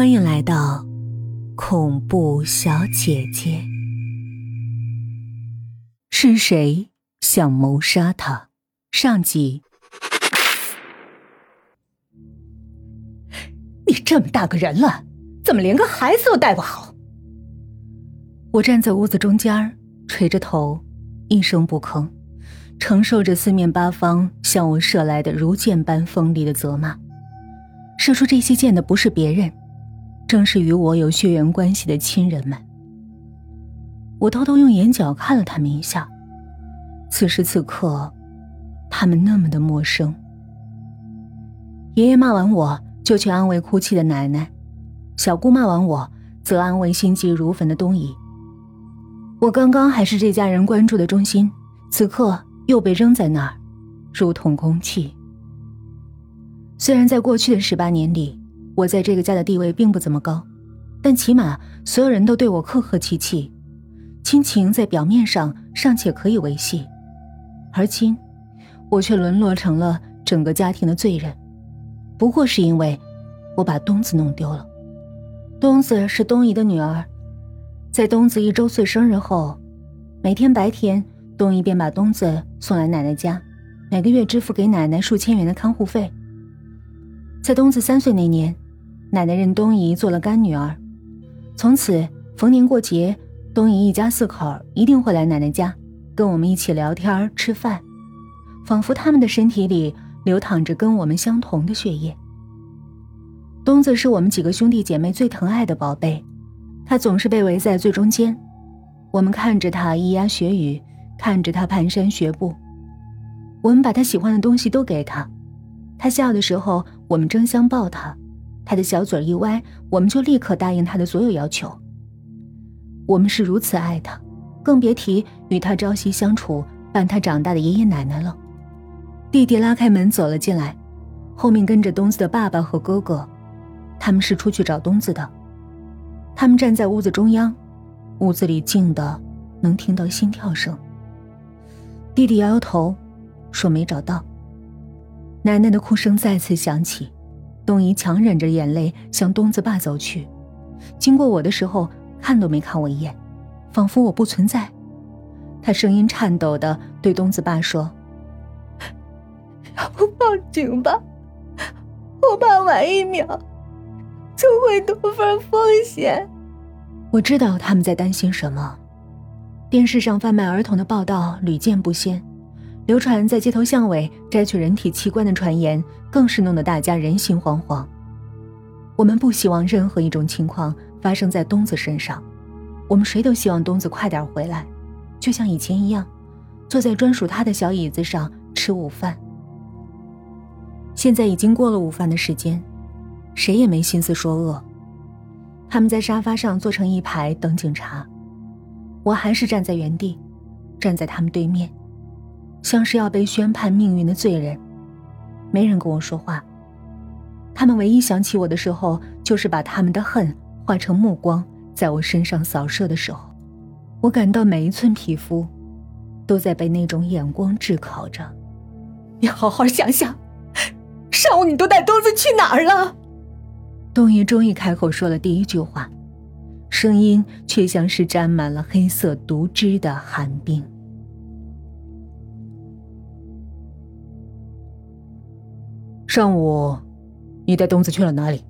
欢迎来到恐怖小姐姐。是谁想谋杀他？上集。你这么大个人了，怎么连个孩子都带不好？我站在屋子中间，垂着头，一声不吭，承受着四面八方向我射来的如箭般锋利的责骂。射出这些箭的不是别人。正是与我有血缘关系的亲人们。我偷偷用眼角看了他们一下。此时此刻，他们那么的陌生。爷爷骂完我就去安慰哭泣的奶奶，小姑骂完我则安慰心急如焚的东姨。我刚刚还是这家人关注的中心，此刻又被扔在那儿，如同空气。虽然在过去的十八年里。我在这个家的地位并不怎么高，但起码所有人都对我客客气气，亲情在表面上尚且可以维系，而今，我却沦落成了整个家庭的罪人。不过是因为，我把东子弄丢了。东子是东姨的女儿，在东子一周岁生日后，每天白天，东姨便把东子送来奶奶家，每个月支付给奶奶数千元的看护费。在东子三岁那年。奶奶认东姨做了干女儿，从此逢年过节，东姨一家四口一定会来奶奶家，跟我们一起聊天吃饭，仿佛他们的身体里流淌着跟我们相同的血液。东子是我们几个兄弟姐妹最疼爱的宝贝，他总是被围在最中间，我们看着他咿呀学语，看着他蹒跚学步，我们把他喜欢的东西都给他，他笑的时候，我们争相抱他。他的小嘴一歪，我们就立刻答应他的所有要求。我们是如此爱他，更别提与他朝夕相处、伴他长大的爷爷奶奶了。弟弟拉开门走了进来，后面跟着东子的爸爸和哥哥，他们是出去找东子的。他们站在屋子中央，屋子里静的能听到心跳声。弟弟摇摇头，说没找到。奶奶的哭声再次响起。东姨强忍着眼泪向东子爸走去，经过我的时候看都没看我一眼，仿佛我不存在。他声音颤抖的对东子爸说：“要不报警吧，我怕晚一秒就会多份风险。”我知道他们在担心什么。电视上贩卖儿童的报道屡见不鲜。流传在街头巷尾摘取人体器官的传言，更是弄得大家人心惶惶。我们不希望任何一种情况发生在东子身上，我们谁都希望东子快点回来，就像以前一样，坐在专属他的小椅子上吃午饭。现在已经过了午饭的时间，谁也没心思说饿。他们在沙发上坐成一排等警察，我还是站在原地，站在他们对面。像是要被宣判命运的罪人，没人跟我说话。他们唯一想起我的时候，就是把他们的恨化成目光，在我身上扫射的时候，我感到每一寸皮肤，都在被那种眼光炙烤着。你好好想想，上午你都带东子去哪儿了？东姨终于开口说了第一句话，声音却像是沾满了黑色毒汁的寒冰。上午，你带东子去了哪里？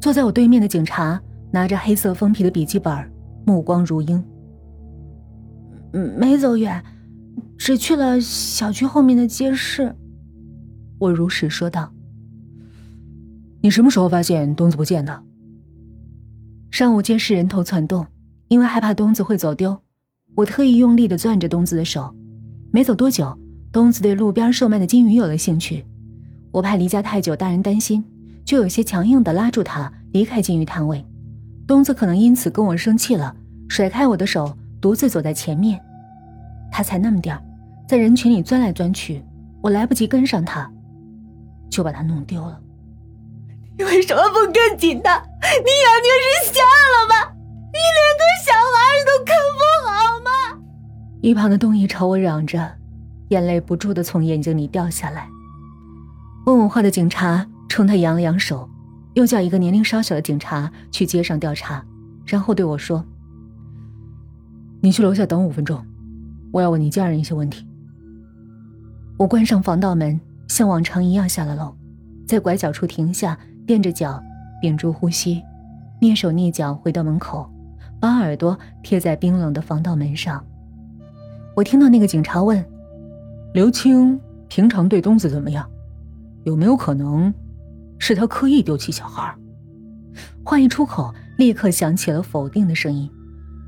坐在我对面的警察拿着黑色封皮的笔记本，目光如鹰。没走远，只去了小区后面的街市。我如实说道。你什么时候发现东子不见的？上午街市人头攒动，因为害怕东子会走丢，我特意用力的攥着东子的手。没走多久，东子对路边售卖的金鱼有了兴趣。我怕离家太久，大人担心，就有些强硬的拉住他离开金鱼摊位。东子可能因此跟我生气了，甩开我的手，独自走在前面。他才那么点儿，在人群里钻来钻去，我来不及跟上他，就把他弄丢了。你为什么不跟紧他？你眼睛是瞎了吗？你连个小孩都看不好吗？一旁的东姨朝我嚷着，眼泪不住的从眼睛里掉下来。问我话的警察冲他扬了扬手，又叫一个年龄稍小的警察去街上调查，然后对我说：“你去楼下等五分钟，我要问你家人一些问题。”我关上防盗门，像往常一样下了楼，在拐角处停下，垫着脚，屏住呼吸，蹑手蹑脚回到门口，把耳朵贴在冰冷的防盗门上。我听到那个警察问：“刘青平常对东子怎么样？有没有可能是他刻意丢弃小孩？”话一出口，立刻响起了否定的声音。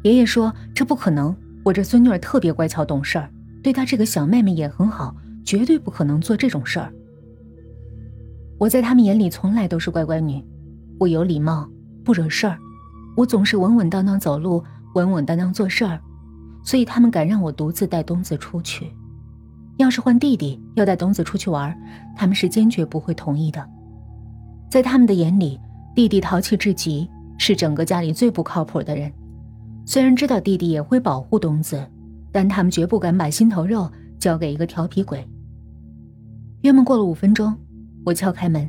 爷爷说：“这不可能，我这孙女儿特别乖巧懂事儿，对她这个小妹妹也很好，绝对不可能做这种事儿。”我在他们眼里从来都是乖乖女，我有礼貌，不惹事儿，我总是稳稳当当走路，稳稳当当做事儿。所以他们敢让我独自带东子出去。要是换弟弟要带东子出去玩，他们是坚决不会同意的。在他们的眼里，弟弟淘气至极，是整个家里最不靠谱的人。虽然知道弟弟也会保护东子，但他们绝不敢把心头肉交给一个调皮鬼。约莫过了五分钟，我敲开门。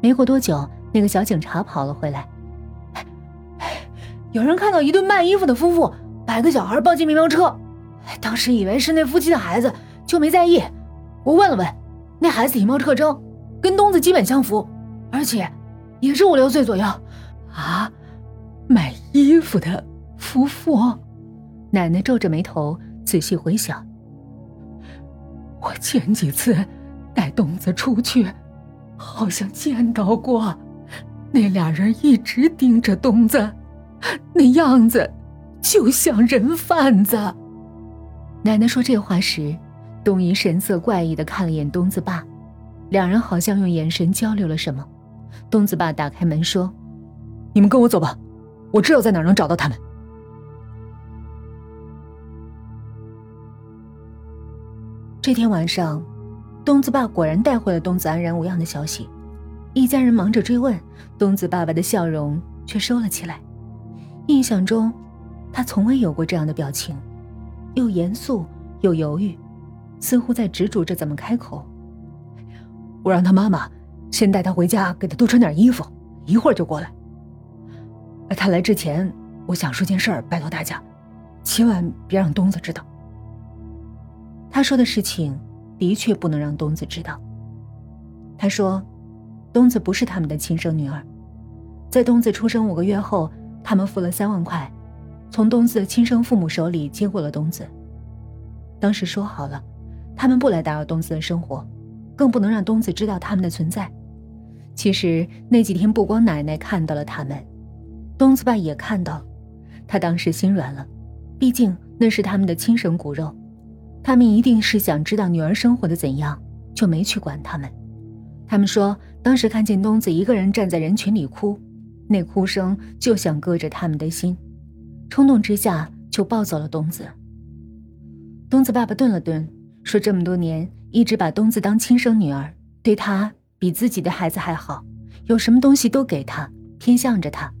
没过多久，那个小警察跑了回来。有人看到一对卖衣服的夫妇。把个小孩抱进面包车，当时以为是那夫妻的孩子，就没在意。我问了问，那孩子体貌特征跟东子基本相符，而且也是五六岁左右。啊，买衣服的夫妇？奶奶皱着眉头仔细回想。我前几次带东子出去，好像见到过，那俩人一直盯着东子，那样子。就像人贩子。奶奶说这话时，东姨神色怪异的看了眼东子爸，两人好像用眼神交流了什么。东子爸打开门说：“你们跟我走吧，我知道在哪能找到他们。”这天晚上，东子爸果然带回了东子安然无恙的消息。一家人忙着追问，东子爸爸的笑容却收了起来。印象中。他从未有过这样的表情，又严肃又犹豫，似乎在执着着怎么开口。我让他妈妈先带他回家，给他多穿点衣服，一会儿就过来。他来之前，我想说件事儿，拜托大家，千万别让东子知道。他说的事情的确不能让东子知道。他说，东子不是他们的亲生女儿，在东子出生五个月后，他们付了三万块。从东子的亲生父母手里接过了东子。当时说好了，他们不来打扰东子的生活，更不能让东子知道他们的存在。其实那几天，不光奶奶看到了他们，东子爸也看到了。他当时心软了，毕竟那是他们的亲生骨肉，他们一定是想知道女儿生活的怎样，就没去管他们。他们说，当时看见东子一个人站在人群里哭，那哭声就像割着他们的心。冲动之下就抱走了东子。东子爸爸顿了顿，说：“这么多年一直把东子当亲生女儿，对她比自己的孩子还好，有什么东西都给她，偏向着她，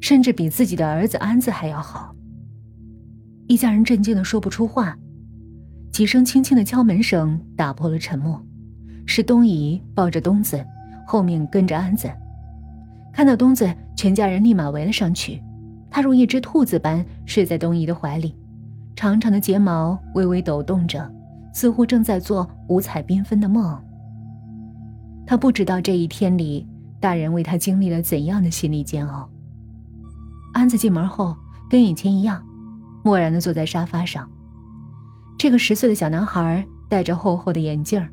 甚至比自己的儿子安子还要好。”一家人震惊的说不出话，几声轻轻的敲门声打破了沉默，是东姨抱着东子，后面跟着安子。看到东子，全家人立马围了上去。他如一只兔子般睡在东姨的怀里，长长的睫毛微微抖动着，似乎正在做五彩缤纷的梦。他不知道这一天里，大人为他经历了怎样的心理煎熬。安子进门后，跟以前一样，漠然地坐在沙发上。这个十岁的小男孩戴着厚厚的眼镜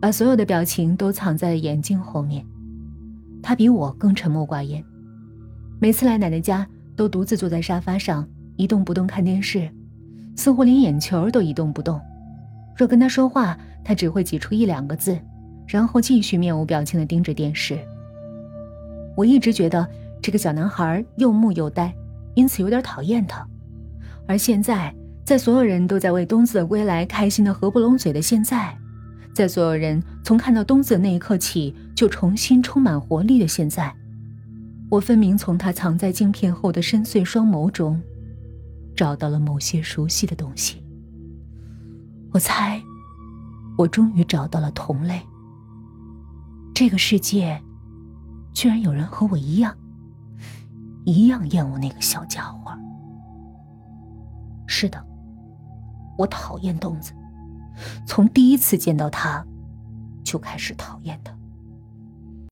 把所有的表情都藏在眼镜后面。他比我更沉默寡言，每次来奶奶家。都独自坐在沙发上一动不动看电视，似乎连眼球都一动不动。若跟他说话，他只会挤出一两个字，然后继续面无表情地盯着电视。我一直觉得这个小男孩又木又呆，因此有点讨厌他。而现在，在所有人都在为东子的归来开心的合不拢嘴的现在，在所有人从看到东子的那一刻起就重新充满活力的现在。我分明从他藏在镜片后的深邃双眸中，找到了某些熟悉的东西。我猜，我终于找到了同类。这个世界，居然有人和我一样，一样厌恶那个小家伙。是的，我讨厌东子，从第一次见到他，就开始讨厌他。